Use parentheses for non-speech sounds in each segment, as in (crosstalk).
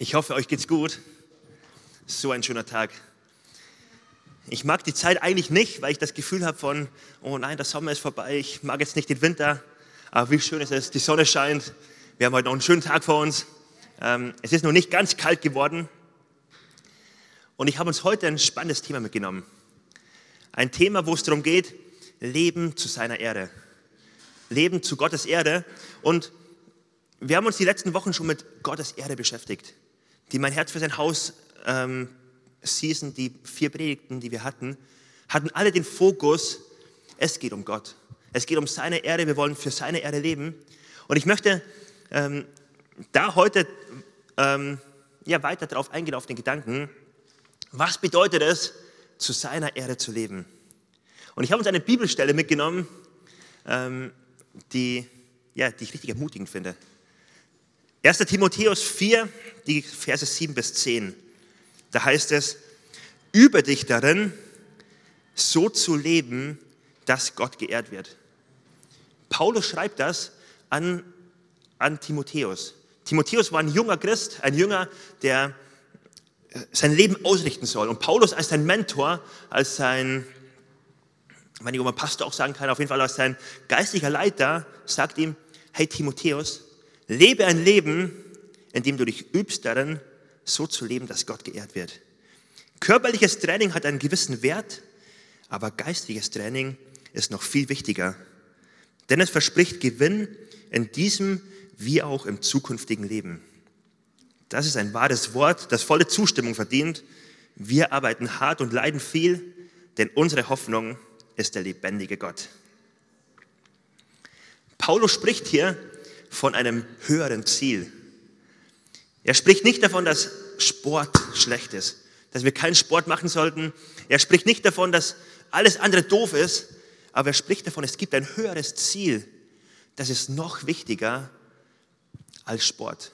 Ich hoffe, euch geht's gut. So ein schöner Tag. Ich mag die Zeit eigentlich nicht, weil ich das Gefühl habe von, oh nein, der Sommer ist vorbei, ich mag jetzt nicht den Winter. Aber wie schön ist es, die Sonne scheint. Wir haben heute noch einen schönen Tag vor uns. Ähm, es ist noch nicht ganz kalt geworden. Und ich habe uns heute ein spannendes Thema mitgenommen. Ein Thema, wo es darum geht, Leben zu seiner Erde. Leben zu Gottes Erde. Und wir haben uns die letzten Wochen schon mit Gottes Erde beschäftigt. Die Mein Herz für sein Haus ähm, Season, die vier Predigten, die wir hatten, hatten alle den Fokus, es geht um Gott. Es geht um seine Erde, wir wollen für seine Erde leben. Und ich möchte ähm, da heute ähm, ja, weiter darauf eingehen, auf den Gedanken, was bedeutet es, zu seiner Erde zu leben? Und ich habe uns eine Bibelstelle mitgenommen, ähm, die, ja, die ich richtig ermutigend finde. 1. Timotheus 4, die Verse 7 bis 10. Da heißt es, übe dich darin, so zu leben, dass Gott geehrt wird. Paulus schreibt das an, an Timotheus. Timotheus war ein junger Christ, ein Jünger, der äh, sein Leben ausrichten soll. Und Paulus als sein Mentor, als sein, wenn ich mal Pastor auch sagen kann, auf jeden Fall als sein geistlicher Leiter, sagt ihm, hey Timotheus, lebe ein Leben, in dem du dich übst darin, so zu leben, dass Gott geehrt wird. Körperliches Training hat einen gewissen Wert, aber geistliches Training ist noch viel wichtiger. Denn es verspricht Gewinn in diesem wie auch im zukünftigen Leben. Das ist ein wahres Wort, das volle Zustimmung verdient. Wir arbeiten hart und leiden viel, denn unsere Hoffnung ist der lebendige Gott. Paulus spricht hier von einem höheren Ziel. Er spricht nicht davon, dass Sport schlecht ist, dass wir keinen Sport machen sollten. Er spricht nicht davon, dass alles andere doof ist, aber er spricht davon, es gibt ein höheres Ziel. Das ist noch wichtiger als Sport.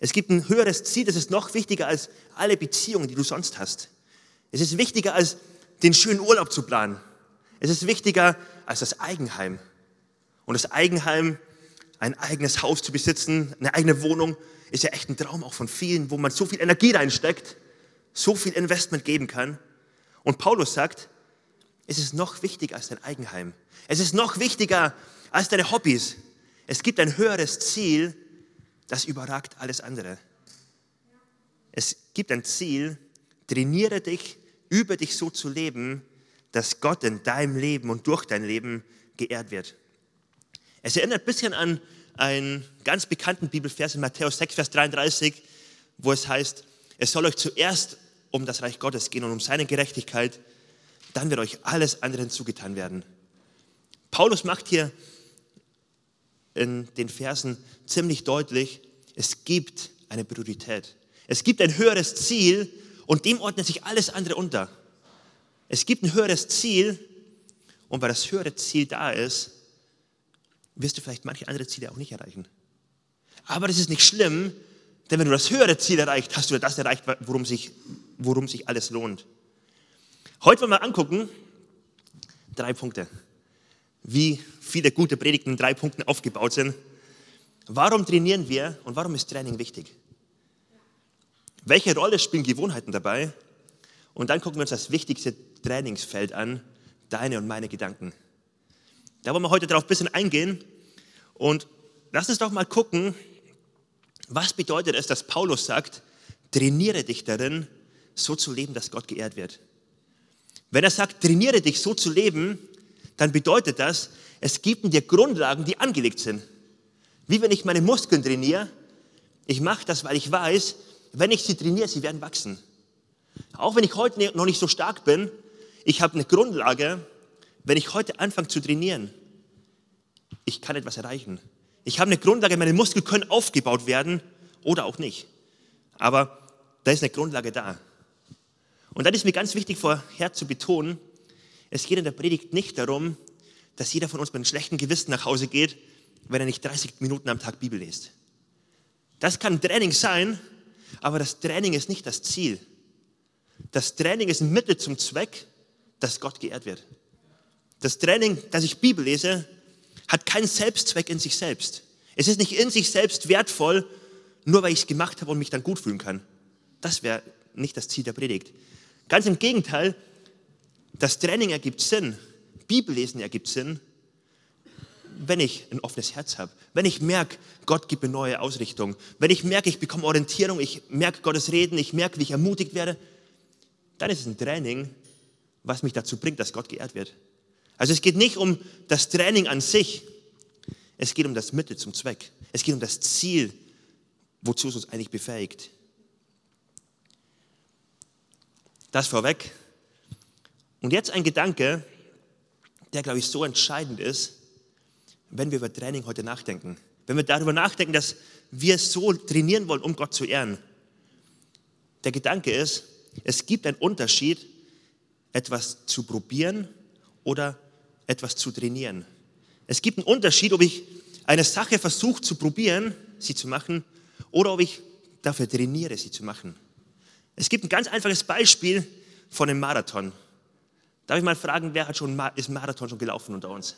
Es gibt ein höheres Ziel, das ist noch wichtiger als alle Beziehungen, die du sonst hast. Es ist wichtiger als den schönen Urlaub zu planen. Es ist wichtiger als das Eigenheim. Und das Eigenheim, ein eigenes Haus zu besitzen, eine eigene Wohnung, ist ja echt ein Traum auch von vielen, wo man so viel Energie reinsteckt, so viel Investment geben kann. Und Paulus sagt, es ist noch wichtiger als dein Eigenheim. Es ist noch wichtiger als deine Hobbys. Es gibt ein höheres Ziel, das überragt alles andere. Es gibt ein Ziel, trainiere dich, über dich so zu leben, dass Gott in deinem Leben und durch dein Leben geehrt wird. Es erinnert ein bisschen an einen ganz bekannten Bibelvers in Matthäus 6, Vers 33, wo es heißt, es soll euch zuerst um das Reich Gottes gehen und um seine Gerechtigkeit, dann wird euch alles andere hinzugetan werden. Paulus macht hier in den Versen ziemlich deutlich, es gibt eine Priorität. Es gibt ein höheres Ziel und dem ordnet sich alles andere unter. Es gibt ein höheres Ziel und weil das höhere Ziel da ist, wirst du vielleicht manche andere Ziele auch nicht erreichen. Aber das ist nicht schlimm, denn wenn du das höhere Ziel erreicht, hast du das erreicht, worum sich, worum sich alles lohnt. Heute wollen wir angucken, drei Punkte. Wie viele gute Predigten in drei Punkten aufgebaut sind. Warum trainieren wir und warum ist Training wichtig? Welche Rolle spielen Gewohnheiten dabei? Und dann gucken wir uns das wichtigste Trainingsfeld an, deine und meine Gedanken. Da wollen wir heute darauf ein bisschen eingehen und lass uns doch mal gucken, was bedeutet es, dass Paulus sagt, trainiere dich darin, so zu leben, dass Gott geehrt wird. Wenn er sagt, trainiere dich so zu leben, dann bedeutet das, es gibt dir Grundlagen, die angelegt sind. Wie wenn ich meine Muskeln trainiere, ich mache das, weil ich weiß, wenn ich sie trainiere, sie werden wachsen. Auch wenn ich heute noch nicht so stark bin, ich habe eine Grundlage, wenn ich heute anfange zu trainieren, ich kann etwas erreichen. Ich habe eine Grundlage, meine Muskeln können aufgebaut werden oder auch nicht. Aber da ist eine Grundlage da. Und dann ist mir ganz wichtig vorher zu betonen, es geht in der Predigt nicht darum, dass jeder von uns mit einem schlechten Gewissen nach Hause geht, wenn er nicht 30 Minuten am Tag Bibel liest. Das kann Training sein, aber das Training ist nicht das Ziel. Das Training ist ein Mittel zum Zweck, dass Gott geehrt wird. Das Training, dass ich Bibel lese, hat keinen Selbstzweck in sich selbst. Es ist nicht in sich selbst wertvoll, nur weil ich es gemacht habe und mich dann gut fühlen kann. Das wäre nicht das Ziel der Predigt. Ganz im Gegenteil, das Training ergibt Sinn, Bibellesen ergibt Sinn, wenn ich ein offenes Herz habe, wenn ich merke, Gott gibt mir neue Ausrichtung, wenn ich merke, ich bekomme Orientierung, ich merke Gottes Reden, ich merke, wie ich ermutigt werde, dann ist es ein Training, was mich dazu bringt, dass Gott geehrt wird. Also es geht nicht um das Training an sich, es geht um das Mittel zum Zweck. Es geht um das Ziel, wozu es uns eigentlich befähigt. Das vorweg. Und jetzt ein Gedanke, der, glaube ich, so entscheidend ist, wenn wir über Training heute nachdenken. Wenn wir darüber nachdenken, dass wir so trainieren wollen, um Gott zu ehren. Der Gedanke ist, es gibt einen Unterschied, etwas zu probieren oder etwas zu trainieren. Es gibt einen Unterschied, ob ich eine Sache versuche zu probieren, sie zu machen, oder ob ich dafür trainiere, sie zu machen. Es gibt ein ganz einfaches Beispiel von einem Marathon. Darf ich mal fragen, wer hat schon, ist Marathon schon gelaufen unter uns?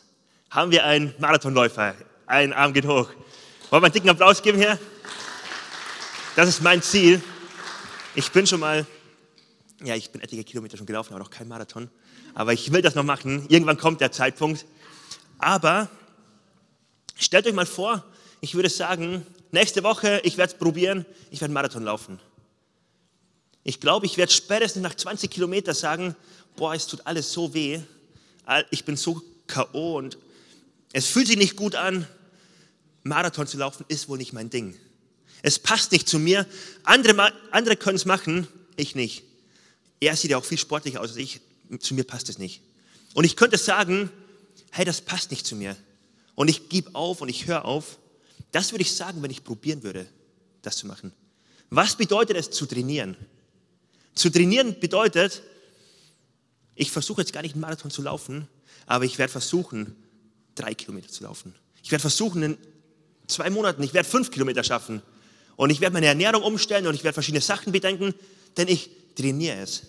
Haben wir einen Marathonläufer? Ein Arm geht hoch. Wollen wir einen dicken Applaus geben hier? Das ist mein Ziel. Ich bin schon mal, ja, ich bin etliche Kilometer schon gelaufen, aber noch kein Marathon. Aber ich will das noch machen. Irgendwann kommt der Zeitpunkt. Aber stellt euch mal vor, ich würde sagen, nächste Woche, ich werde es probieren, ich werde einen Marathon laufen. Ich glaube, ich werde spätestens nach 20 Kilometern sagen, boah, es tut alles so weh, ich bin so K.O. und es fühlt sich nicht gut an. Marathon zu laufen ist wohl nicht mein Ding. Es passt nicht zu mir. Andere, andere können es machen, ich nicht. Er sieht ja auch viel sportlicher aus als ich. Zu mir passt es nicht. Und ich könnte sagen, hey, das passt nicht zu mir. Und ich gebe auf und ich höre auf. Das würde ich sagen, wenn ich probieren würde, das zu machen. Was bedeutet es zu trainieren? Zu trainieren bedeutet, ich versuche jetzt gar nicht einen Marathon zu laufen, aber ich werde versuchen, drei Kilometer zu laufen. Ich werde versuchen, in zwei Monaten, ich werde fünf Kilometer schaffen. Und ich werde meine Ernährung umstellen und ich werde verschiedene Sachen bedenken, denn ich trainiere es.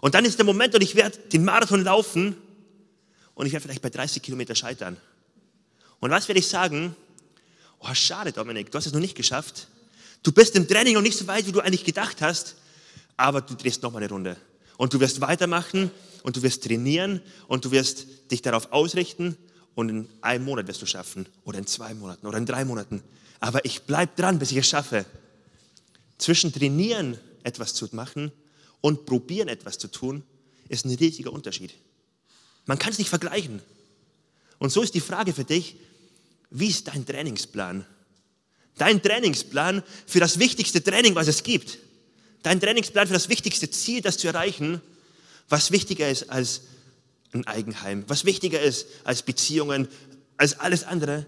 Und dann ist der Moment und ich werde den Marathon laufen und ich werde vielleicht bei 30 Kilometer scheitern. Und was werde ich sagen? Oh, schade, Dominik, du hast es noch nicht geschafft. Du bist im Training noch nicht so weit, wie du eigentlich gedacht hast, aber du drehst noch mal eine Runde. Und du wirst weitermachen und du wirst trainieren und du wirst dich darauf ausrichten und in einem Monat wirst du schaffen oder in zwei Monaten oder in drei Monaten. Aber ich bleibe dran, bis ich es schaffe. Zwischen trainieren etwas zu machen und probieren etwas zu tun, ist ein riesiger Unterschied. Man kann es nicht vergleichen. Und so ist die Frage für dich, wie ist dein Trainingsplan? Dein Trainingsplan für das wichtigste Training, was es gibt. Dein Trainingsplan für das wichtigste Ziel, das zu erreichen, was wichtiger ist als ein Eigenheim, was wichtiger ist als Beziehungen, als alles andere.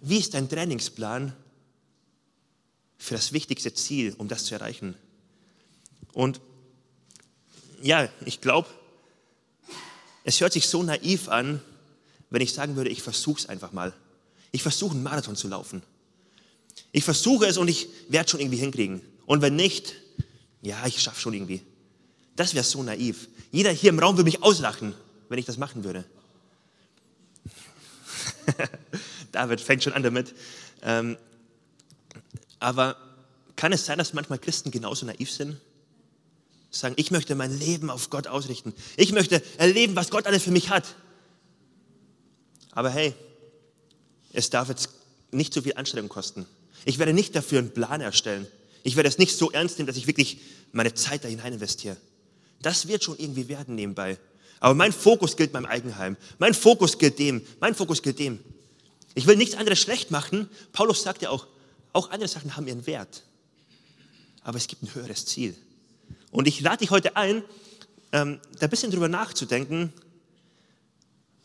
Wie ist dein Trainingsplan für das wichtigste Ziel, um das zu erreichen? Und ja, ich glaube, es hört sich so naiv an, wenn ich sagen würde, ich versuche es einfach mal. Ich versuche einen Marathon zu laufen. Ich versuche es und ich werde es schon irgendwie hinkriegen. Und wenn nicht, ja, ich schaffe schon irgendwie. Das wäre so naiv. Jeder hier im Raum würde mich auslachen, wenn ich das machen würde. (laughs) David fängt schon an damit. Ähm, aber kann es sein, dass manchmal Christen genauso naiv sind? Sagen, ich möchte mein Leben auf Gott ausrichten. Ich möchte erleben, was Gott alles für mich hat. Aber hey, es darf jetzt nicht so viel Anstrengung kosten. Ich werde nicht dafür einen Plan erstellen. Ich werde es nicht so ernst nehmen, dass ich wirklich meine Zeit da hinein investiere. Das wird schon irgendwie werden nebenbei. Aber mein Fokus gilt meinem Eigenheim. Mein Fokus gilt dem. Mein Fokus gilt dem. Ich will nichts anderes schlecht machen. Paulus sagt ja auch, auch andere Sachen haben ihren Wert. Aber es gibt ein höheres Ziel. Und ich lade dich heute ein, ähm, da ein bisschen drüber nachzudenken,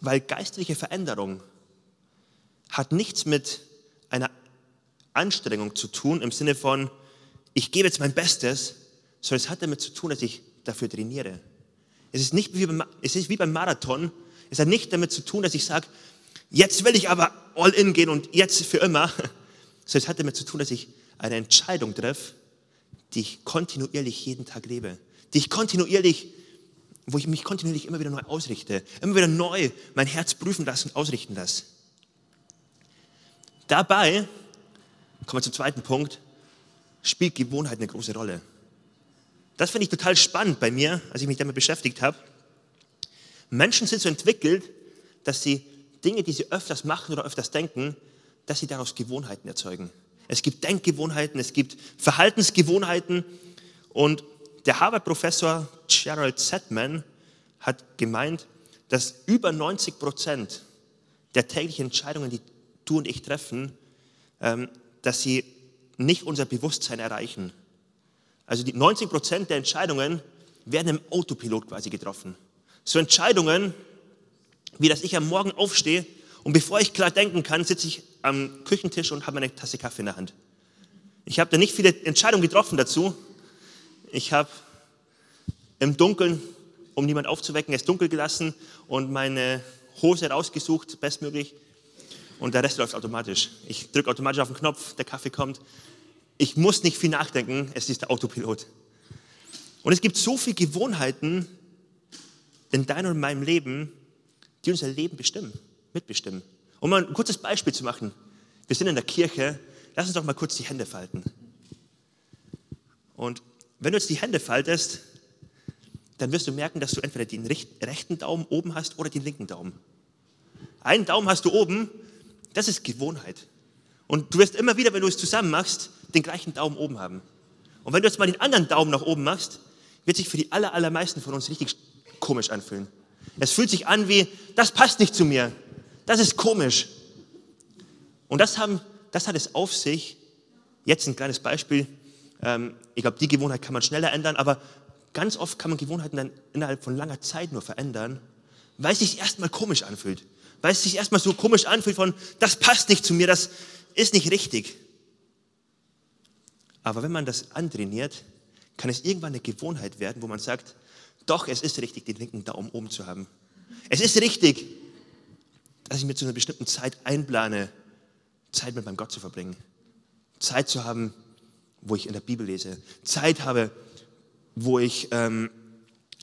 weil geistliche Veränderung hat nichts mit einer Anstrengung zu tun im Sinne von, ich gebe jetzt mein Bestes, sondern es hat damit zu tun, dass ich dafür trainiere. Es ist nicht wie beim, es ist wie beim Marathon. Es hat nicht damit zu tun, dass ich sage, jetzt will ich aber all in gehen und jetzt für immer. (laughs) Sondern es hat damit zu tun, dass ich eine Entscheidung treffe, die ich kontinuierlich jeden Tag lebe. Die ich kontinuierlich, wo ich mich kontinuierlich immer wieder neu ausrichte. Immer wieder neu mein Herz prüfen lasse und ausrichten lasse. Dabei, kommen wir zum zweiten Punkt, spielt Gewohnheit eine große Rolle. Das finde ich total spannend bei mir, als ich mich damit beschäftigt habe. Menschen sind so entwickelt, dass sie Dinge, die sie öfters machen oder öfters denken, dass sie daraus Gewohnheiten erzeugen. Es gibt Denkgewohnheiten, es gibt Verhaltensgewohnheiten und der Harvard-Professor Gerald Sedman hat gemeint, dass über 90 Prozent der täglichen Entscheidungen, die du und ich treffen, ähm, dass sie nicht unser Bewusstsein erreichen. Also die 90 Prozent der Entscheidungen werden im Autopilot quasi getroffen. So Entscheidungen, wie dass ich am Morgen aufstehe und bevor ich klar denken kann, sitze ich am Küchentisch und habe eine Tasse Kaffee in der Hand. Ich habe da nicht viele Entscheidungen getroffen dazu. Ich habe im Dunkeln, um niemand aufzuwecken, es dunkel gelassen und meine Hose rausgesucht, bestmöglich. Und der Rest läuft automatisch. Ich drücke automatisch auf den Knopf, der Kaffee kommt. Ich muss nicht viel nachdenken, es ist der Autopilot. Und es gibt so viele Gewohnheiten in deinem und meinem Leben, die unser Leben bestimmen, mitbestimmen. Um mal ein kurzes Beispiel zu machen. Wir sind in der Kirche, lass uns doch mal kurz die Hände falten. Und wenn du jetzt die Hände faltest, dann wirst du merken, dass du entweder den rechten Daumen oben hast oder den linken Daumen. Einen Daumen hast du oben, das ist Gewohnheit. Und du wirst immer wieder, wenn du es zusammen machst, den gleichen Daumen oben haben. Und wenn du jetzt mal den anderen Daumen nach oben machst, wird sich für die aller, allermeisten von uns richtig komisch anfühlen. Es fühlt sich an wie, das passt nicht zu mir. Das ist komisch. Und das, haben, das hat es auf sich. Jetzt ein kleines Beispiel. Ähm, ich glaube, die Gewohnheit kann man schneller ändern, aber ganz oft kann man Gewohnheiten dann innerhalb von langer Zeit nur verändern, weil es sich erstmal komisch anfühlt. Weil es sich erstmal so komisch anfühlt von, das passt nicht zu mir, das ist nicht richtig. Aber wenn man das antrainiert, kann es irgendwann eine Gewohnheit werden, wo man sagt, doch, es ist richtig, den linken Daumen oben zu haben. Es ist richtig, dass ich mir zu einer bestimmten Zeit einplane, Zeit mit meinem Gott zu verbringen. Zeit zu haben, wo ich in der Bibel lese. Zeit habe, wo ich ähm,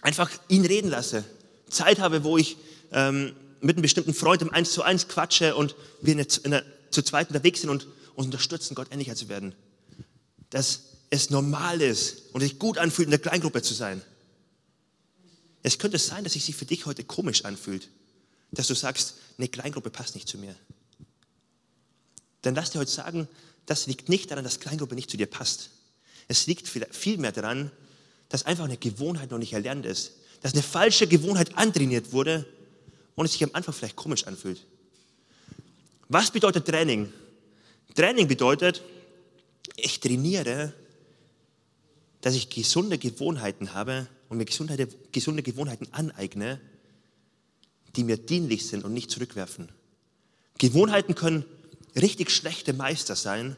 einfach ihn reden lasse. Zeit habe, wo ich ähm, mit einem bestimmten Freund im Eins zu eins quatsche und wir in der, in der, zu zweit unterwegs sind und uns unterstützen, Gott ähnlicher zu werden dass es normal ist und sich gut anfühlt, in der Kleingruppe zu sein. Es könnte sein, dass sich für dich heute komisch anfühlt, dass du sagst, eine Kleingruppe passt nicht zu mir. Dann lass dir heute sagen, das liegt nicht daran, dass Kleingruppe nicht zu dir passt. Es liegt vielmehr daran, dass einfach eine Gewohnheit noch nicht erlernt ist. Dass eine falsche Gewohnheit antrainiert wurde und es sich am Anfang vielleicht komisch anfühlt. Was bedeutet Training? Training bedeutet, ich trainiere, dass ich gesunde Gewohnheiten habe und mir gesunde, gesunde Gewohnheiten aneigne, die mir dienlich sind und nicht zurückwerfen. Gewohnheiten können richtig schlechte Meister sein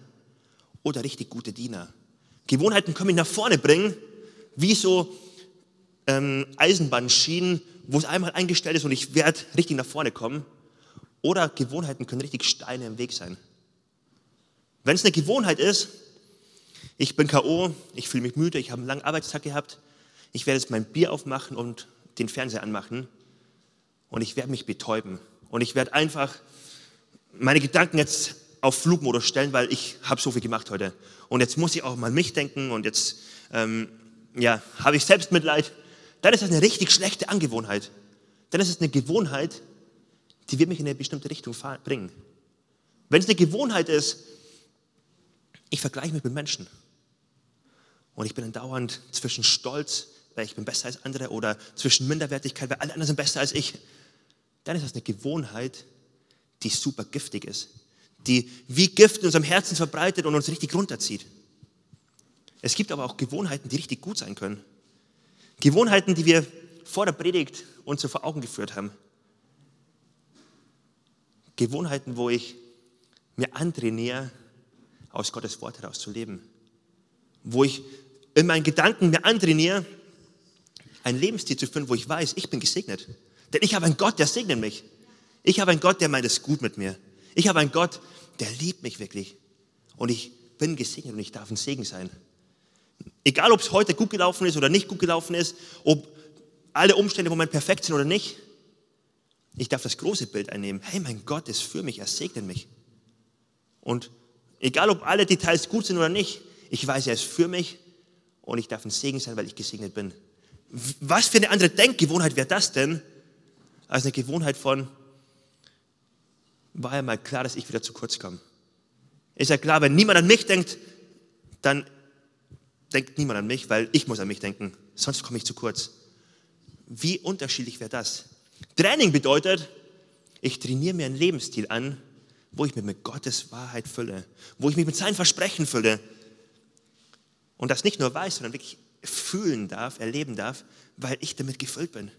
oder richtig gute Diener. Gewohnheiten können mich nach vorne bringen, wie so ähm, Eisenbahnschienen, wo es einmal eingestellt ist und ich werde richtig nach vorne kommen. Oder Gewohnheiten können richtig Steine im Weg sein. Wenn es eine Gewohnheit ist, ich bin K.O., ich fühle mich müde, ich habe einen langen Arbeitstag gehabt, ich werde jetzt mein Bier aufmachen und den Fernseher anmachen und ich werde mich betäuben. Und ich werde einfach meine Gedanken jetzt auf Flugmodus stellen, weil ich habe so viel gemacht heute. Und jetzt muss ich auch mal mich denken und jetzt ähm, ja, habe ich Selbstmitleid. Dann ist das eine richtig schlechte Angewohnheit. Dann ist es eine Gewohnheit, die wird mich in eine bestimmte Richtung bringen. Wenn es eine Gewohnheit ist, ich vergleiche mich mit Menschen. Und ich bin dann dauernd zwischen Stolz, weil ich bin besser als andere, oder zwischen Minderwertigkeit, weil alle anderen sind besser als ich. Dann ist das eine Gewohnheit, die super giftig ist. Die wie Gift in unserem Herzen verbreitet und uns richtig runterzieht. Es gibt aber auch Gewohnheiten, die richtig gut sein können. Gewohnheiten, die wir vor der Predigt uns so vor Augen geführt haben. Gewohnheiten, wo ich mir antrainiere, aus Gottes Wort heraus zu leben. Wo ich in meinen Gedanken mir antrainiere, ein Lebensstil zu führen, wo ich weiß, ich bin gesegnet. Denn ich habe einen Gott, der segnet mich. Ich habe einen Gott, der meint es gut mit mir. Ich habe einen Gott, der liebt mich wirklich. Und ich bin gesegnet und ich darf ein Segen sein. Egal, ob es heute gut gelaufen ist oder nicht gut gelaufen ist, ob alle Umstände im Moment perfekt sind oder nicht, ich darf das große Bild einnehmen. Hey, mein Gott ist für mich, er segnet mich. Und Egal, ob alle Details gut sind oder nicht, Ich weiß, er ist für mich und ich darf ein Segen sein, weil ich gesegnet bin. Was für eine andere Denkgewohnheit wäre das denn, als eine Gewohnheit von, war ja mal klar, dass ich wieder zu kurz komme. Ist ja klar, wenn niemand an mich denkt, dann denkt niemand an mich, weil ich muss an mich denken. Sonst komme ich zu kurz. Wie unterschiedlich wäre das? Training bedeutet, ich trainiere mir einen Lebensstil an, wo ich mich mit Gottes Wahrheit fülle, wo ich mich mit seinen Versprechen fülle. Und das nicht nur weiß, sondern wirklich fühlen darf, erleben darf, weil ich damit gefüllt bin.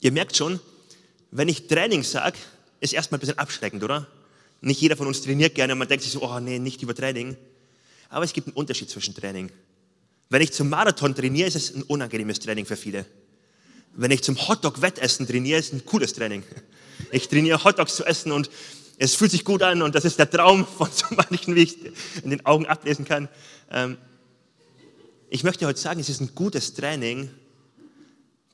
Ihr merkt schon, wenn ich Training sage, ist erstmal ein bisschen abschreckend, oder? Nicht jeder von uns trainiert gerne und man denkt sich so, oh nee, nicht über Training. Aber es gibt einen Unterschied zwischen Training. Wenn ich zum Marathon trainiere, ist es ein unangenehmes Training für viele. Wenn ich zum Hotdog-Wettessen trainiere, ist es ein cooles Training. Ich trainiere Hotdogs zu essen und es fühlt sich gut an und das ist der Traum von so manchen, wie ich in den Augen ablesen kann. Ähm, ich möchte heute sagen, es ist ein gutes Training,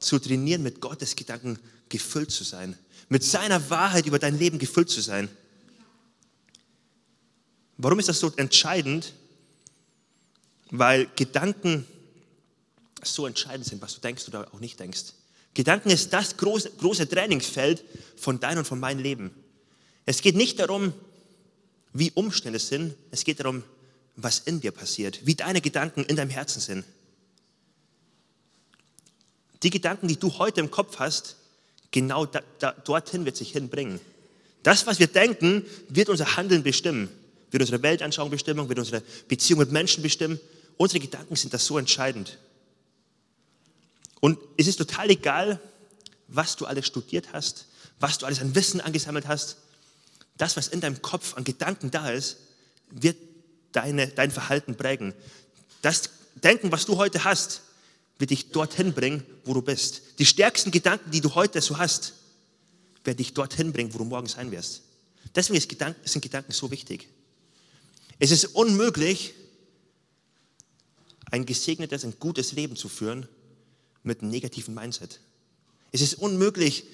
zu trainieren, mit Gottes Gedanken gefüllt zu sein, mit seiner Wahrheit über dein Leben gefüllt zu sein. Warum ist das so entscheidend? Weil Gedanken so entscheidend sind, was du denkst oder auch nicht denkst. Gedanken ist das große, große Trainingsfeld von deinem und von meinem Leben. Es geht nicht darum, wie Umstände sind, es geht darum, was in dir passiert, wie deine Gedanken in deinem Herzen sind. Die Gedanken, die du heute im Kopf hast, genau da, da, dorthin wird sich hinbringen. Das, was wir denken, wird unser Handeln bestimmen, wird unsere Weltanschauung bestimmen, wird unsere Beziehung mit Menschen bestimmen. Unsere Gedanken sind das so entscheidend. Und es ist total egal, was du alles studiert hast, was du alles an Wissen angesammelt hast. Das, was in deinem Kopf an Gedanken da ist, wird deine, dein Verhalten prägen. Das Denken, was du heute hast, wird dich dorthin bringen, wo du bist. Die stärksten Gedanken, die du heute so hast, werden dich dorthin bringen, wo du morgen sein wirst. Deswegen Gedanken, sind Gedanken so wichtig. Es ist unmöglich, ein gesegnetes, ein gutes Leben zu führen mit einem negativen Mindset. Es ist unmöglich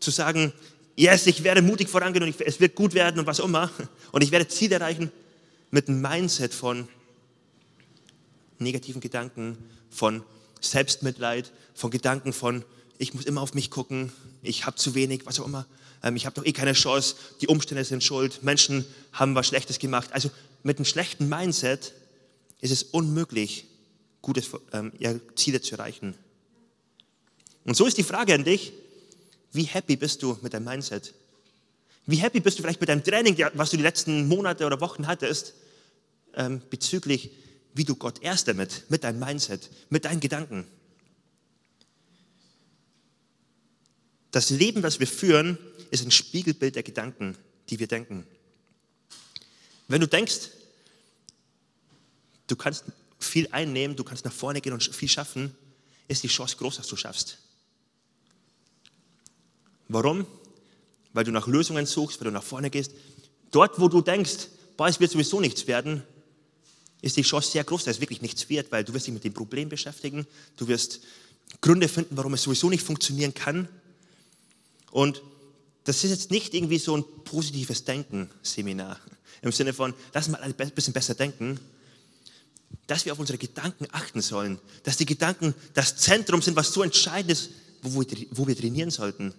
zu sagen, yes, ich werde mutig vorangehen und es wird gut werden und was immer und ich werde Ziele erreichen mit einem Mindset von negativen Gedanken, von Selbstmitleid, von Gedanken von, ich muss immer auf mich gucken, ich habe zu wenig, was auch immer, ähm, ich habe doch eh keine Chance, die Umstände sind schuld, Menschen haben was Schlechtes gemacht. Also mit einem schlechten Mindset ist es unmöglich, gute ähm, ja, Ziele zu erreichen. Und so ist die Frage an dich, wie happy bist du mit deinem Mindset? Wie happy bist du vielleicht mit deinem Training, was du die letzten Monate oder Wochen hattest, ähm, bezüglich, wie du Gott erst damit, mit deinem Mindset, mit deinen Gedanken. Das Leben, das wir führen, ist ein Spiegelbild der Gedanken, die wir denken. Wenn du denkst, du kannst viel einnehmen, du kannst nach vorne gehen und viel schaffen, ist die Chance groß, dass du schaffst. Warum? Weil du nach Lösungen suchst, weil du nach vorne gehst. Dort, wo du denkst, boah, es wird sowieso nichts werden, ist die Chance sehr groß, dass es wirklich nichts wird, weil du wirst dich mit dem Problem beschäftigen, du wirst Gründe finden, warum es sowieso nicht funktionieren kann. Und das ist jetzt nicht irgendwie so ein positives Denken-Seminar im Sinne von, lass mal ein bisschen besser denken, dass wir auf unsere Gedanken achten sollen, dass die Gedanken das Zentrum sind, was so entscheidend ist, wo wir trainieren sollten.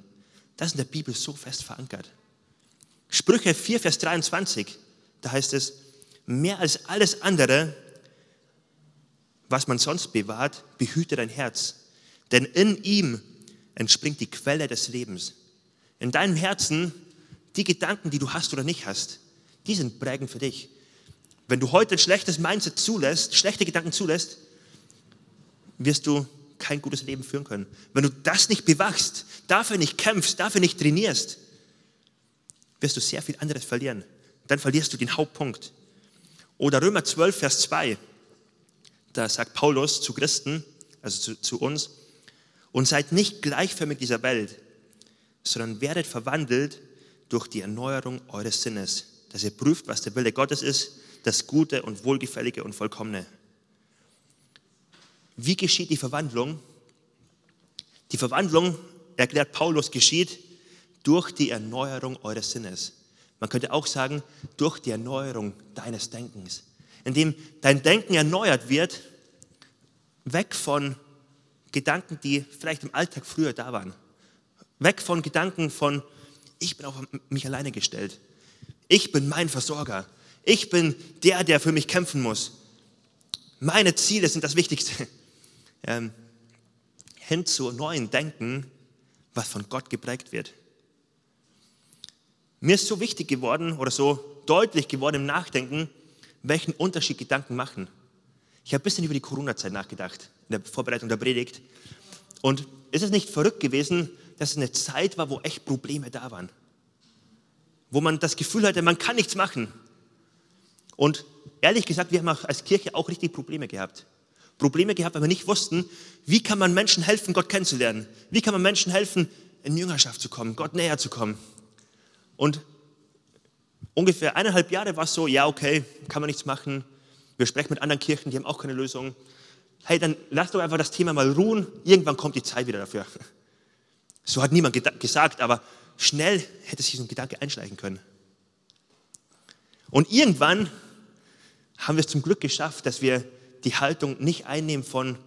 Das ist in der Bibel so fest verankert. Sprüche 4, Vers 23, da heißt es, mehr als alles andere, was man sonst bewahrt, behüte dein Herz. Denn in ihm entspringt die Quelle des Lebens. In deinem Herzen, die Gedanken, die du hast oder nicht hast, die sind prägend für dich. Wenn du heute ein schlechtes Mindset zulässt, schlechte Gedanken zulässt, wirst du kein gutes Leben führen können. Wenn du das nicht bewachst, dafür nicht kämpfst, dafür nicht trainierst, wirst du sehr viel anderes verlieren. Dann verlierst du den Hauptpunkt. Oder Römer 12, Vers 2, da sagt Paulus zu Christen, also zu, zu uns, und seid nicht gleichförmig dieser Welt, sondern werdet verwandelt durch die Erneuerung eures Sinnes, dass ihr prüft, was der Wille Gottes ist, das Gute und Wohlgefällige und Vollkommene. Wie geschieht die Verwandlung? Die Verwandlung, erklärt Paulus, geschieht durch die Erneuerung eures Sinnes. Man könnte auch sagen, durch die Erneuerung deines Denkens. in dem dein Denken erneuert wird, weg von Gedanken, die vielleicht im Alltag früher da waren. Weg von Gedanken von, ich bin auf mich alleine gestellt. Ich bin mein Versorger. Ich bin der, der für mich kämpfen muss. Meine Ziele sind das Wichtigste. (laughs) Ähm, hin zu neuen Denken, was von Gott geprägt wird. Mir ist so wichtig geworden oder so deutlich geworden im Nachdenken, welchen Unterschied Gedanken machen. Ich habe ein bisschen über die Corona-Zeit nachgedacht, in der Vorbereitung der Predigt. Und ist es nicht verrückt gewesen, dass es eine Zeit war, wo echt Probleme da waren? Wo man das Gefühl hatte, man kann nichts machen. Und ehrlich gesagt, wir haben auch als Kirche auch richtig Probleme gehabt. Probleme gehabt, weil wir nicht wussten, wie kann man Menschen helfen, Gott kennenzulernen? Wie kann man Menschen helfen, in Jüngerschaft zu kommen, Gott näher zu kommen? Und ungefähr eineinhalb Jahre war es so, ja, okay, kann man nichts machen. Wir sprechen mit anderen Kirchen, die haben auch keine Lösung. Hey, dann lass doch einfach das Thema mal ruhen. Irgendwann kommt die Zeit wieder dafür. (laughs) So hat niemand gesagt, aber schnell hätte sich so ein Gedanke einschleichen können. Und irgendwann haben wir es zum Glück geschafft, dass wir die Haltung nicht einnehmen von,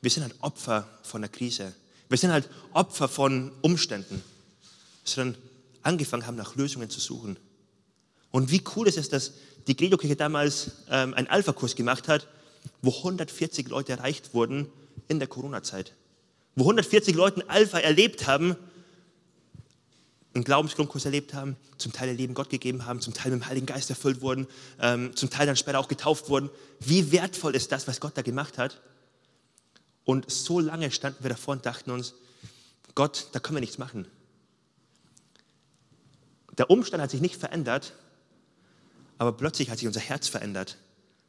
wir sind halt Opfer von der Krise. Wir sind halt Opfer von Umständen, sondern angefangen haben, nach Lösungen zu suchen. Und wie cool ist es, dass die Credo-Kirche damals ähm, einen Alpha-Kurs gemacht hat, wo 140 Leute erreicht wurden in der Corona-Zeit. Wo 140 Leute Alpha erlebt haben, einen Glaubensgrundkurs erlebt haben, zum Teil ihr Leben Gott gegeben haben, zum Teil mit dem Heiligen Geist erfüllt wurden, ähm, zum Teil dann später auch getauft wurden. Wie wertvoll ist das, was Gott da gemacht hat? Und so lange standen wir davor und dachten uns, Gott, da können wir nichts machen. Der Umstand hat sich nicht verändert, aber plötzlich hat sich unser Herz verändert.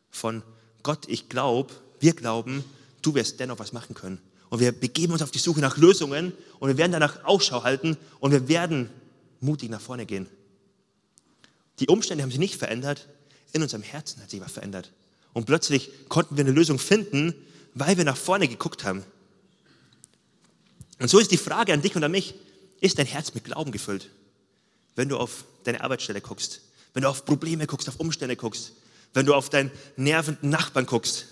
Von Gott, ich glaube, wir glauben, du wirst dennoch was machen können. Und wir begeben uns auf die Suche nach Lösungen und wir werden danach Ausschau halten und wir werden mutig nach vorne gehen. Die Umstände haben sich nicht verändert, in unserem Herzen hat sich was verändert. Und plötzlich konnten wir eine Lösung finden, weil wir nach vorne geguckt haben. Und so ist die Frage an dich und an mich, ist dein Herz mit Glauben gefüllt? Wenn du auf deine Arbeitsstelle guckst, wenn du auf Probleme guckst, auf Umstände guckst, wenn du auf deinen nervenden Nachbarn guckst,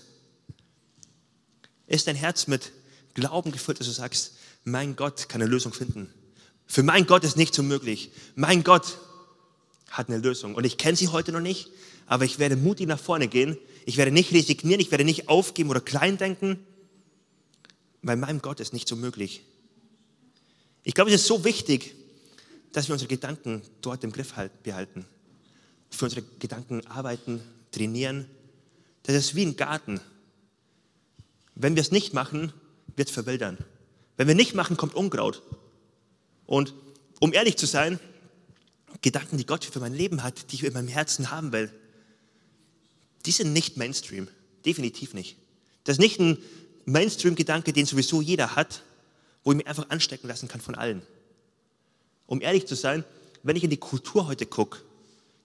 ist dein Herz mit Glauben gefüllt, dass du sagst, mein Gott kann eine Lösung finden. Für mein Gott ist nichts unmöglich. Mein Gott hat eine Lösung. Und ich kenne sie heute noch nicht, aber ich werde mutig nach vorne gehen. Ich werde nicht resignieren, ich werde nicht aufgeben oder klein denken, weil meinem Gott ist nichts unmöglich. Ich glaube, es ist so wichtig, dass wir unsere Gedanken dort im Griff behalten. Für unsere Gedanken arbeiten, trainieren. Das ist wie ein Garten. Wenn wir es nicht machen, wird es verwildern. Wenn wir nicht machen, kommt Unkraut. Und um ehrlich zu sein, Gedanken, die Gott für mein Leben hat, die ich in meinem Herzen haben will, die sind nicht Mainstream. Definitiv nicht. Das ist nicht ein Mainstream-Gedanke, den sowieso jeder hat, wo ich mich einfach anstecken lassen kann von allen. Um ehrlich zu sein, wenn ich in die Kultur heute gucke,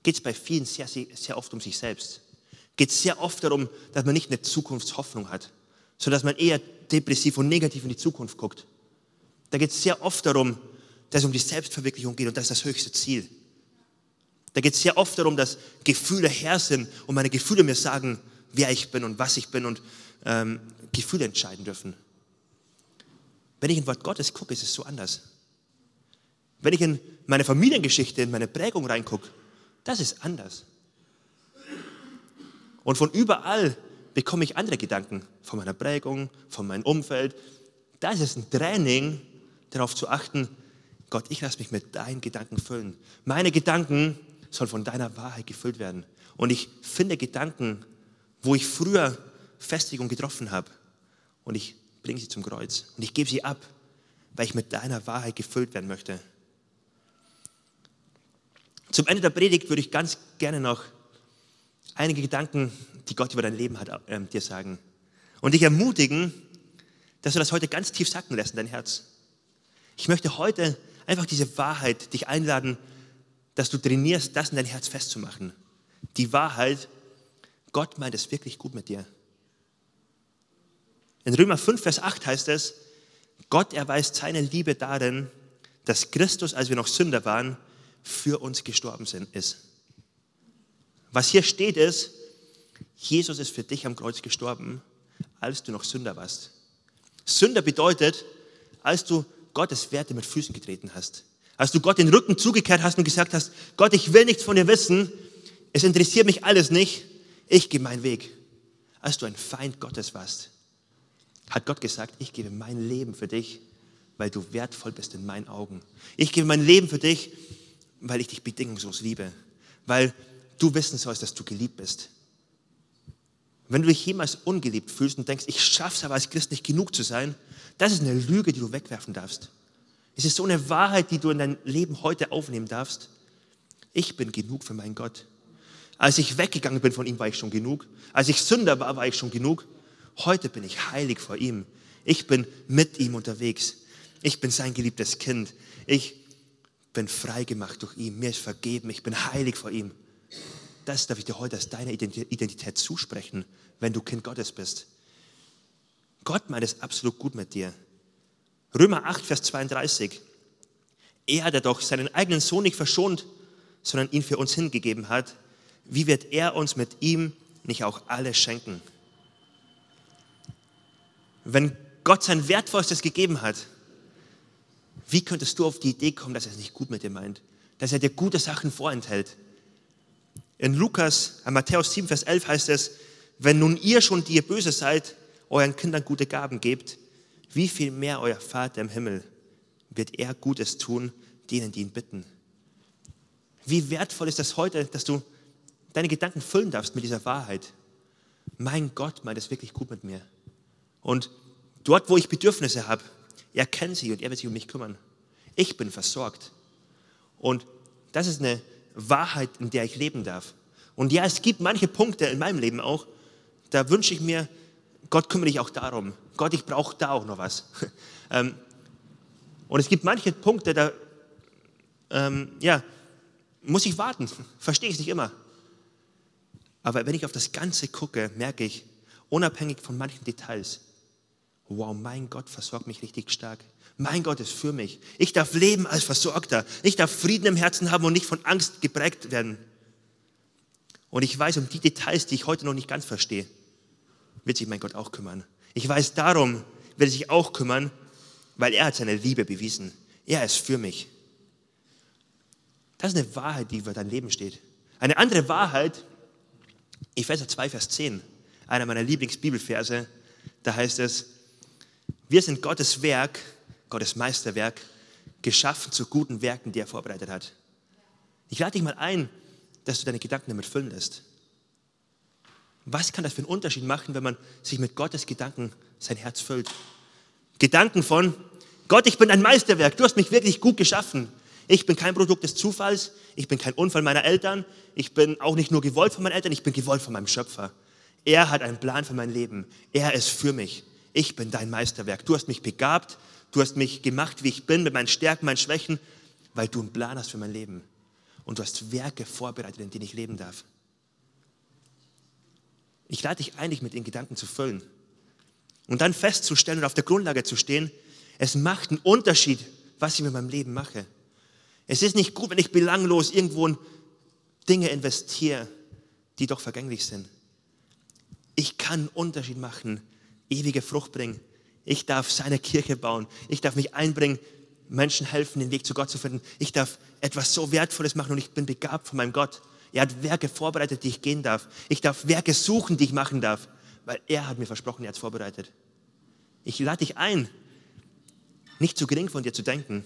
geht es bei vielen sehr, sehr, oft um sich selbst. Geht es sehr oft darum, dass man nicht eine Zukunftshoffnung hat, sondern dass man eher depressiv und negativ in die Zukunft guckt. Da geht es sehr oft darum, dass es um die Selbstverwirklichung geht und das ist das höchste Ziel. Da geht es sehr oft darum, dass Gefühle her sind und meine Gefühle mir sagen, wer ich bin und was ich bin und ähm, Gefühle entscheiden dürfen. Wenn ich in Wort Gottes gucke, ist es so anders. Wenn ich in meine Familiengeschichte, in meine Prägung reingucke, das ist anders. Und von überall bekomme ich andere Gedanken von meiner Prägung, von meinem Umfeld. Da ist ein Training, darauf zu achten, Gott, ich lasse mich mit deinen Gedanken füllen. Meine Gedanken sollen von deiner Wahrheit gefüllt werden. Und ich finde Gedanken, wo ich früher Festigung getroffen habe, und ich bringe sie zum Kreuz und ich gebe sie ab, weil ich mit deiner Wahrheit gefüllt werden möchte. Zum Ende der Predigt würde ich ganz gerne noch einige Gedanken, die Gott über dein Leben hat, äh, dir sagen. Und dich ermutigen, dass du das heute ganz tief sacken lässt in dein Herz. Ich möchte heute einfach diese Wahrheit dich einladen, dass du trainierst, das in dein Herz festzumachen. Die Wahrheit, Gott meint es wirklich gut mit dir. In Römer 5, Vers 8 heißt es, Gott erweist seine Liebe darin, dass Christus, als wir noch Sünder waren, für uns gestorben sind, ist. Was hier steht ist, Jesus ist für dich am Kreuz gestorben, als du noch Sünder warst. Sünder bedeutet, als du Gottes Werte mit Füßen getreten hast. Als du Gott den Rücken zugekehrt hast und gesagt hast, Gott, ich will nichts von dir wissen, es interessiert mich alles nicht, ich gehe meinen Weg. Als du ein Feind Gottes warst, hat Gott gesagt, ich gebe mein Leben für dich, weil du wertvoll bist in meinen Augen. Ich gebe mein Leben für dich, weil ich dich bedingungslos liebe, weil du wissen sollst, dass du geliebt bist. Wenn du dich jemals ungeliebt fühlst und denkst, ich schaffe es aber als Christ nicht genug zu sein, das ist eine Lüge, die du wegwerfen darfst. Es ist so eine Wahrheit, die du in dein Leben heute aufnehmen darfst. Ich bin genug für meinen Gott. Als ich weggegangen bin von ihm, war ich schon genug. Als ich Sünder war, war ich schon genug. Heute bin ich heilig vor ihm. Ich bin mit ihm unterwegs. Ich bin sein geliebtes Kind. Ich bin frei gemacht durch ihn. Mir ist vergeben. Ich bin heilig vor ihm. Das darf ich dir heute als deine Identität zusprechen, wenn du Kind Gottes bist. Gott meint es absolut gut mit dir. Römer 8, Vers 32. Er, der doch seinen eigenen Sohn nicht verschont, sondern ihn für uns hingegeben hat, wie wird er uns mit ihm nicht auch alles schenken? Wenn Gott sein Wertvollstes gegeben hat, wie könntest du auf die Idee kommen, dass er es nicht gut mit dir meint? Dass er dir gute Sachen vorenthält? In Lukas, in Matthäus 7, Vers 11 heißt es, wenn nun ihr schon, die ihr böse seid, euren Kindern gute Gaben gebt, wie viel mehr euer Vater im Himmel wird er Gutes tun, denen, die ihn bitten. Wie wertvoll ist das heute, dass du deine Gedanken füllen darfst mit dieser Wahrheit. Mein Gott meint es wirklich gut mit mir. Und dort, wo ich Bedürfnisse habe, er kennt sie und er wird sich um mich kümmern. Ich bin versorgt. Und das ist eine Wahrheit, in der ich leben darf. Und ja, es gibt manche Punkte in meinem Leben auch, da wünsche ich mir, Gott kümmere dich auch darum. Gott, ich brauche da auch noch was. (laughs) Ähm, und es gibt manche Punkte, da ähm, ja, muss ich warten. (laughs) Verstehe ich nicht immer. Aber wenn ich auf das Ganze gucke, merke ich, unabhängig von manchen Details, wow, mein Gott versorgt mich richtig stark. Mein Gott ist für mich. Ich darf leben als Versorgter. Ich darf Frieden im Herzen haben und nicht von Angst geprägt werden. Und ich weiß um die Details, die ich heute noch nicht ganz verstehe, wird sich mein Gott auch kümmern. Ich weiß darum, wird er sich auch kümmern, weil er hat seine Liebe bewiesen. Er ist für mich. Das ist eine Wahrheit, die über dein Leben steht. Eine andere Wahrheit, Epheser 2, Vers 10, einer meiner Lieblingsbibelverse, da heißt es, wir sind Gottes Werk, Gottes Meisterwerk, geschaffen zu guten Werken, die er vorbereitet hat. Ich lade dich mal ein, dass du deine Gedanken damit füllen lässt. Was kann das für einen Unterschied machen, wenn man sich mit Gottes Gedanken sein Herz füllt? Gedanken von, Gott, ich bin ein Meisterwerk, du hast mich wirklich gut geschaffen. Ich bin kein Produkt des Zufalls, ich bin kein Unfall meiner Eltern, ich bin auch nicht nur gewollt von meinen Eltern, ich bin gewollt von meinem Schöpfer. Er hat einen Plan für mein Leben, er ist für mich. Ich bin dein Meisterwerk. Du hast mich begabt, Du hast mich gemacht, wie ich bin, mit meinen Stärken, meinen Schwächen, weil du einen Plan hast für mein Leben. Und du hast Werke vorbereitet, in denen ich leben darf. Ich lade dich ein, dich mit den Gedanken zu füllen. Und dann festzustellen und auf der Grundlage zu stehen, es macht einen Unterschied, was ich mit meinem Leben mache. Es ist nicht gut, wenn ich belanglos irgendwo in Dinge investiere, die doch vergänglich sind. Ich kann einen Unterschied machen, ewige Frucht bringen ich darf seine Kirche bauen. Ich darf mich einbringen, Menschen helfen, den Weg zu Gott zu finden. Ich darf etwas so Wertvolles machen und ich bin begabt von meinem Gott. Er hat Werke vorbereitet, die ich gehen darf. Ich darf Werke suchen, die ich machen darf, weil er hat mir versprochen, er hat es vorbereitet. Ich lade dich ein, nicht zu gering von dir zu denken.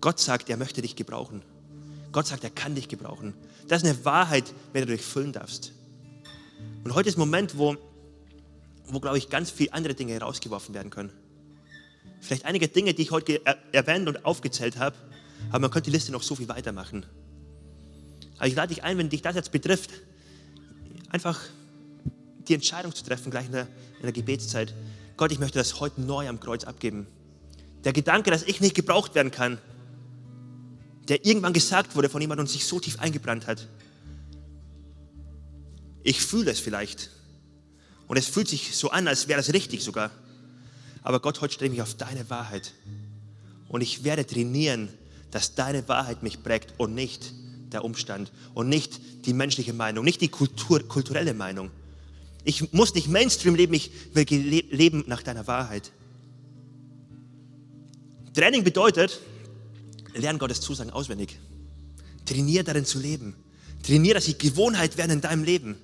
Gott sagt, er möchte dich gebrauchen. Gott sagt, er kann dich gebrauchen. Das ist eine Wahrheit, wenn du dich füllen darfst. Und heute ist ein Moment, wo wo, glaube ich, ganz viele andere Dinge herausgeworfen werden können. Vielleicht einige Dinge, die ich heute erwähnt und aufgezählt habe, aber man könnte die Liste noch so viel weitermachen. Aber ich lade dich ein, wenn dich das jetzt betrifft, einfach die Entscheidung zu treffen, gleich in der, in der Gebetszeit. Gott, ich möchte das heute neu am Kreuz abgeben. Der Gedanke, dass ich nicht gebraucht werden kann, der irgendwann gesagt wurde von jemandem und sich so tief eingebrannt hat. Ich fühle es vielleicht. Und es fühlt sich so an, als wäre das richtig sogar. Aber Gott, heute stelle ich mich auf deine Wahrheit. Und ich werde trainieren, dass deine Wahrheit mich prägt und nicht der Umstand und nicht die menschliche Meinung, nicht die Kultur, kulturelle Meinung, Ich muss nicht Mainstream leben, ich will leben nach deiner Wahrheit. Training bedeutet, lern Gottes Zusagen auswendig. Trainier darin zu leben. Trainier, dass sie Gewohnheit werden in deinem Leben.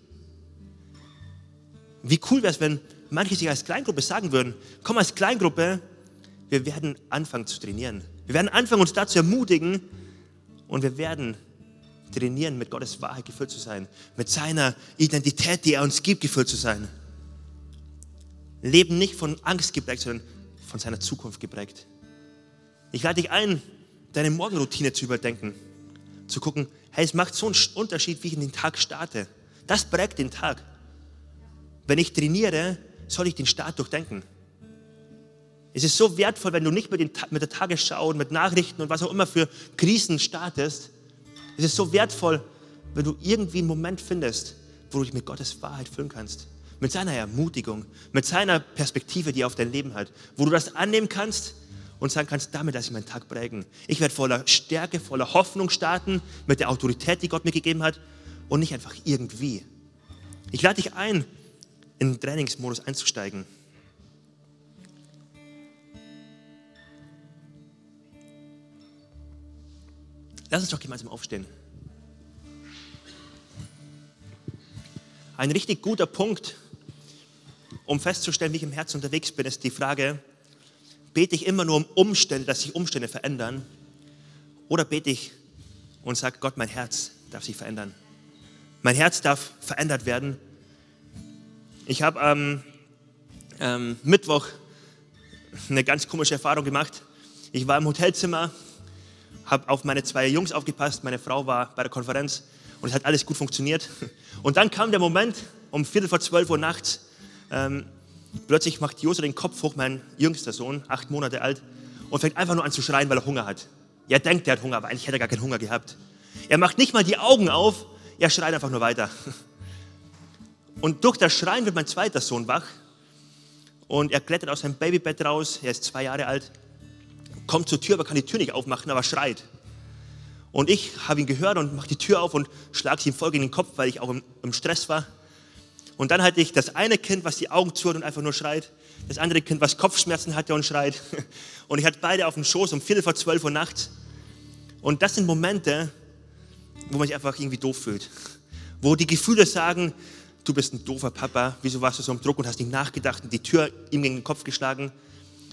Wie cool wäre es, wenn manche sich als Kleingruppe sagen würden, komm als Kleingruppe, wir werden anfangen zu trainieren. Wir werden anfangen, uns dazu ermutigen und wir werden trainieren, mit Gottes Wahrheit gefüllt zu sein, mit seiner Identität, die er uns gibt, gefüllt zu sein. Leben nicht von Angst geprägt, sondern von seiner Zukunft geprägt. Ich lade dich ein, deine Morgenroutine zu überdenken, zu gucken, hey, es macht so einen Unterschied, wie ich in den Tag starte. Das prägt den Tag. Wenn ich trainiere, soll ich den Start durchdenken. Es ist so wertvoll, wenn du nicht mit, den, mit der Tagesschau und mit Nachrichten und was auch immer für Krisen startest. Es ist so wertvoll, wenn du irgendwie einen Moment findest, wo du dich mit Gottes Wahrheit füllen kannst. Mit seiner Ermutigung, mit seiner Perspektive, die er auf dein Leben hat. Wo du das annehmen kannst und sagen kannst, damit lasse ich meinen Tag prägen. Ich werde voller Stärke, voller Hoffnung starten, mit der Autorität, die Gott mir gegeben hat und nicht einfach irgendwie. Ich lade dich ein, in den Trainingsmodus einzusteigen. Lass uns doch gemeinsam aufstehen. Ein richtig guter Punkt, um festzustellen, wie ich im Herzen unterwegs bin, ist die Frage, bete ich immer nur um Umstände, dass sich Umstände verändern? Oder bete ich und sage, Gott, mein Herz darf sich verändern. Mein Herz darf verändert werden. Ich habe am ähm, Mittwoch eine ganz komische Erfahrung gemacht. Ich war im Hotelzimmer, habe auf meine zwei Jungs aufgepasst, meine Frau war bei der Konferenz und es hat alles gut funktioniert. (laughs) Und dann kam der Moment, um Viertel vor zwölf Uhr nachts, ähm, Plötzlich macht Josef den Kopf hoch, mein jüngster Sohn, acht Monate alt, und fängt einfach nur an zu schreien, weil er Hunger hat. Er denkt, er hat Hunger, aber eigentlich hätte er gar keinen Hunger gehabt. Er macht nicht mal die Augen auf, er schreit einfach nur weiter. Und durch das Schreien wird mein zweiter Sohn wach und er klettert aus seinem Babybett raus, er ist zwei Jahre alt, kommt zur Tür, aber kann die Tür nicht aufmachen, aber schreit. Und ich habe ihn gehört und mache die Tür auf und schlage ihm voll gegen den Kopf, weil ich auch im, im Stress war. Und dann hatte ich das eine Kind, was die Augen zu hat und einfach nur schreit. Das andere Kind, was Kopfschmerzen hatte und schreit. (laughs) Und ich hatte beide auf dem Schoß um Viertel vor zwölf Uhr nachts. Und das sind Momente, wo man sich einfach irgendwie doof fühlt. Wo die Gefühle sagen, du bist ein doofer Papa, wieso warst du so im Druck und hast nicht nachgedacht und die Tür ihm gegen den Kopf geschlagen.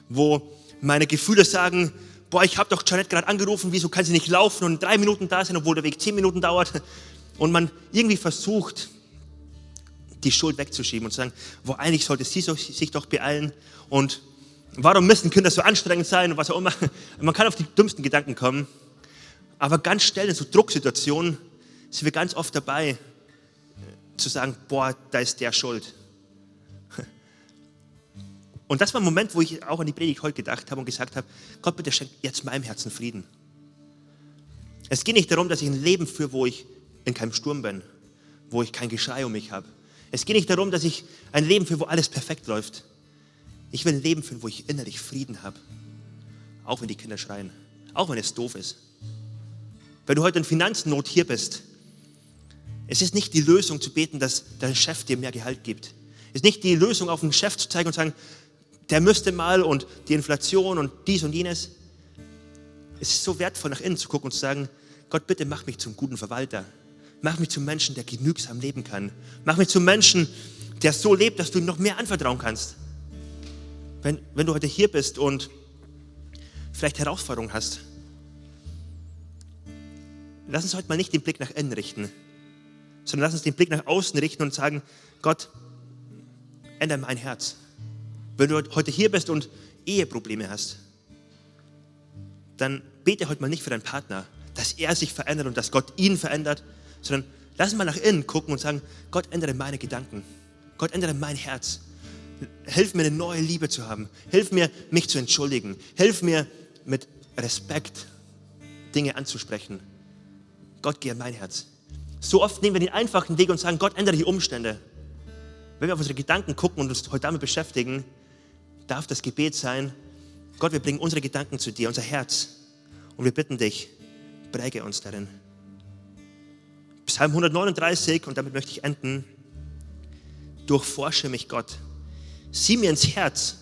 Wo meine Gefühle sagen, boah, ich habe doch Janette gerade angerufen, wieso kann sie nicht laufen und drei Minuten da sein, obwohl der Weg zehn Minuten dauert. Und man irgendwie versucht, die Schuld wegzuschieben und zu sagen, wo eigentlich sollte sie sich doch beeilen und warum müssen Kinder so anstrengend sein und was auch immer. (laughs) Man kann auf die dümmsten Gedanken kommen, aber ganz schnell in so Drucksituationen sind wir ganz oft dabei zu sagen, boah, da ist der schuld. (laughs) Und das war ein Moment, wo ich auch an die Predigt heute gedacht habe und gesagt habe, Gott bitte schenk jetzt meinem Herzen Frieden. Es geht nicht darum, dass ich ein Leben führe, wo ich in keinem Sturm bin, wo ich kein Geschrei um mich habe, es geht nicht darum, dass ich ein Leben führe, wo alles perfekt läuft. Ich will ein Leben führen, wo ich innerlich Frieden habe. Auch wenn die Kinder schreien. Auch wenn es doof ist. Wenn du heute in Finanznot hier bist, es ist nicht die Lösung zu beten, dass dein Chef dir mehr Gehalt gibt. Es ist nicht die Lösung, auf den Chef zu zeigen und zu sagen, der müsste mal und die Inflation und dies und jenes. Es ist so wertvoll, nach innen zu gucken und zu sagen, Gott, bitte mach mich zum guten Verwalter. Mach mich zum Menschen, der genügsam leben kann. Mach mich zum Menschen, der so lebt, dass du ihm noch mehr anvertrauen kannst. Wenn, wenn du heute hier bist und vielleicht Herausforderungen hast, lass uns heute mal nicht den Blick nach innen richten, sondern lass uns den Blick nach außen richten und sagen, Gott, ändere mein Herz. Wenn du heute hier bist und Eheprobleme hast, dann bete heute mal nicht für deinen Partner, dass er sich verändert und dass Gott ihn verändert, sondern lass mal nach innen gucken und sagen, Gott ändere meine Gedanken. Gott ändere mein Herz. Hilf mir, eine neue Liebe zu haben. Hilf mir, mich zu entschuldigen. Hilf mir, mit Respekt Dinge anzusprechen. Gott, gehe in mein Herz. So oft nehmen wir den einfachen Weg und sagen, Gott, ändere die Umstände. Wenn wir auf unsere Gedanken gucken und uns heute damit beschäftigen, darf das Gebet sein, Gott, wir bringen unsere Gedanken zu dir, unser Herz. Und wir bitten dich, präge uns darin. Psalm 139, und damit möchte ich enden. durchforsche mich, Gott. Sieh mir ins Herz,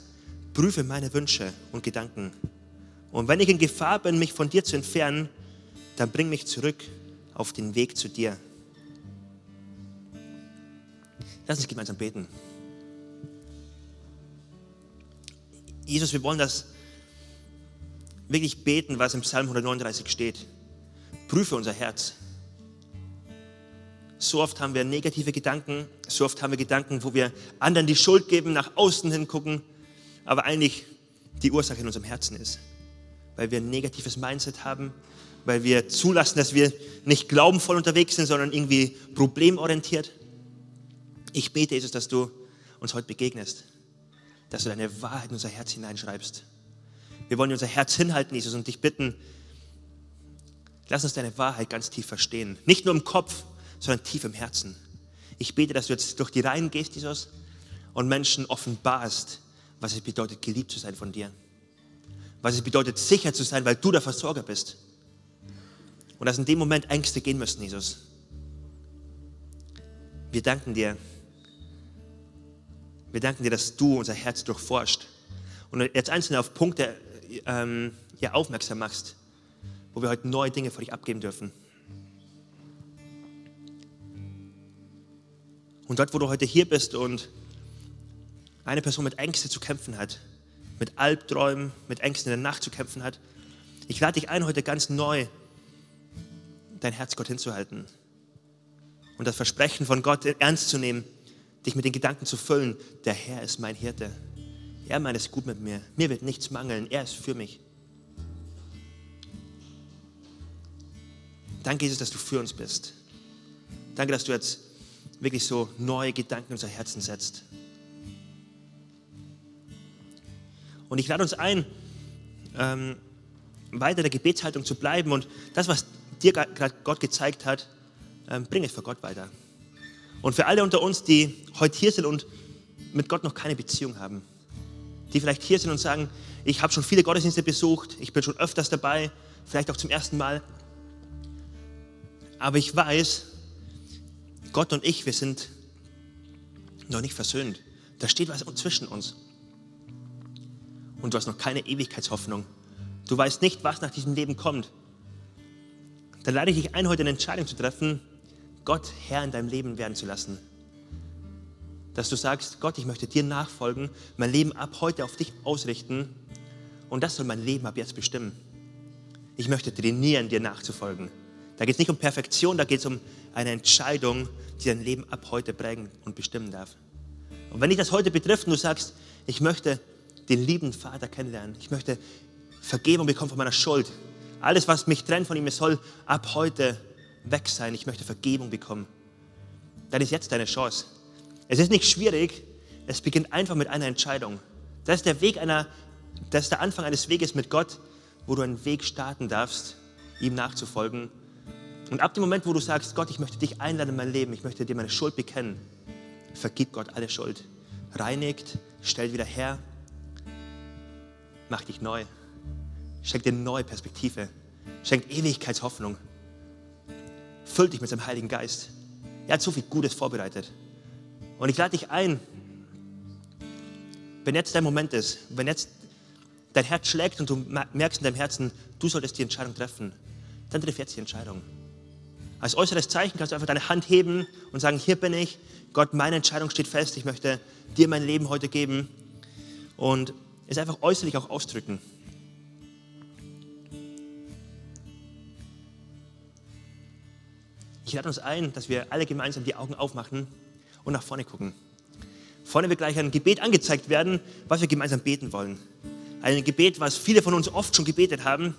prüfe meine Wünsche und Gedanken. Und wenn ich in Gefahr bin, mich von dir zu entfernen, dann bring mich zurück auf den Weg zu dir. Lass uns gemeinsam beten. Jesus, wir wollen das wirklich beten, was im Psalm 139 steht. Prüfe unser Herz. So oft haben wir negative Gedanken, so oft haben wir Gedanken, wo wir anderen die Schuld geben, nach außen hingucken, aber eigentlich die Ursache in unserem Herzen ist. Weil wir ein negatives Mindset haben, weil wir zulassen, dass wir nicht glaubenvoll unterwegs sind, sondern irgendwie problemorientiert. Ich bete, Jesus, dass du uns heute begegnest, dass du deine Wahrheit in unser Herz hineinschreibst. Wir wollen unser Herz hinhalten, Jesus, und dich bitten, lass uns deine Wahrheit ganz tief verstehen. Nicht nur im Kopf, sondern tief im Herzen. Ich bete, dass du jetzt durch die Reihen gehst, Jesus, und Menschen offenbarst, was es bedeutet, geliebt zu sein von dir. Was es bedeutet, sicher zu sein, weil du der Versorger bist. Und dass in dem Moment Ängste gehen müssen, Jesus. Wir danken dir. Wir danken dir, dass du unser Herz durchforscht und jetzt einzeln auf Punkte ähm, ja, aufmerksam machst, wo wir heute neue Dinge vor dich abgeben dürfen. Und dort, wo du heute hier bist und eine Person mit Ängsten zu kämpfen hat, mit Albträumen, mit Ängsten in der Nacht zu kämpfen hat, ich lade dich ein, heute ganz neu dein Herz Gott hinzuhalten und das Versprechen von Gott ernst zu nehmen, dich mit den Gedanken zu füllen, der Herr ist mein Hirte. Er meint es gut mit mir. Mir wird nichts mangeln. Er ist für mich. Danke, Jesus, dass du für uns bist. Danke, dass du jetzt wirklich so neue Gedanken in unser Herzen setzt. Und ich lade uns ein, ähm, weiter der Gebetshaltung zu bleiben und das, was dir gerade Gott gezeigt hat, ähm, bring es vor Gott weiter. Und für alle unter uns, die heute hier sind und mit Gott noch keine Beziehung haben, die vielleicht hier sind und sagen, ich habe schon viele Gottesdienste besucht, ich bin schon öfters dabei, vielleicht auch zum ersten Mal, aber ich weiß, Gott und ich, wir sind noch nicht versöhnt. Da steht was zwischen uns. Und du hast noch keine Ewigkeitshoffnung. Du weißt nicht, was nach diesem Leben kommt. Dann lade ich dich ein, heute eine Entscheidung zu treffen, Gott Herr in deinem Leben werden zu lassen. Dass du sagst, Gott, ich möchte dir nachfolgen, mein Leben ab heute auf dich ausrichten und das soll mein Leben ab jetzt bestimmen. Ich möchte trainieren, dir nachzufolgen. Da geht es nicht um Perfektion, da geht es um eine Entscheidung, die dein Leben ab heute prägen und bestimmen darf. Und wenn dich das heute betrifft und du sagst, ich möchte den lieben Vater kennenlernen, ich möchte Vergebung bekommen von meiner Schuld, alles, was mich trennt von ihm, soll ab heute weg sein, ich möchte Vergebung bekommen, dann ist jetzt deine Chance. Es ist nicht schwierig, es beginnt einfach mit einer Entscheidung. Das ist der Weg einer, das ist der Anfang eines Weges mit Gott, wo du einen Weg starten darfst, ihm nachzufolgen. Und ab dem Moment, wo du sagst, Gott, ich möchte dich einladen in mein Leben, ich möchte dir meine Schuld bekennen, vergibt Gott alle Schuld, reinigt, stellt wieder her, macht dich neu, schenkt dir neue Perspektive, schenkt Ewigkeitshoffnung, füllt dich mit seinem Heiligen Geist. Er hat so viel Gutes vorbereitet. Und ich lade dich ein, wenn jetzt dein Moment ist, wenn jetzt dein Herz schlägt und du merkst in deinem Herzen, du solltest die Entscheidung treffen, dann triff jetzt die Entscheidung. Als äußeres Zeichen kannst du einfach deine Hand heben und sagen, hier bin ich, Gott, meine Entscheidung steht fest, ich möchte dir mein Leben heute geben und es einfach äußerlich auch ausdrücken. Ich lade uns ein, dass wir alle gemeinsam die Augen aufmachen und nach vorne gucken. Vorne wird gleich ein Gebet angezeigt werden, was wir gemeinsam beten wollen. Ein Gebet, was viele von uns oft schon gebetet haben,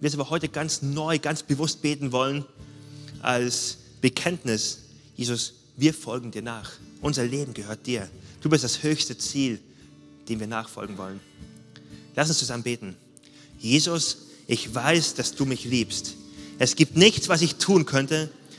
wir es aber heute ganz neu, ganz bewusst beten wollen als Bekenntnis, Jesus, wir folgen dir nach. Unser Leben gehört dir. Du bist das höchste Ziel, dem wir nachfolgen wollen. Lass uns zusammen beten. Jesus, ich weiß, dass du mich liebst. Es gibt nichts, was ich tun könnte,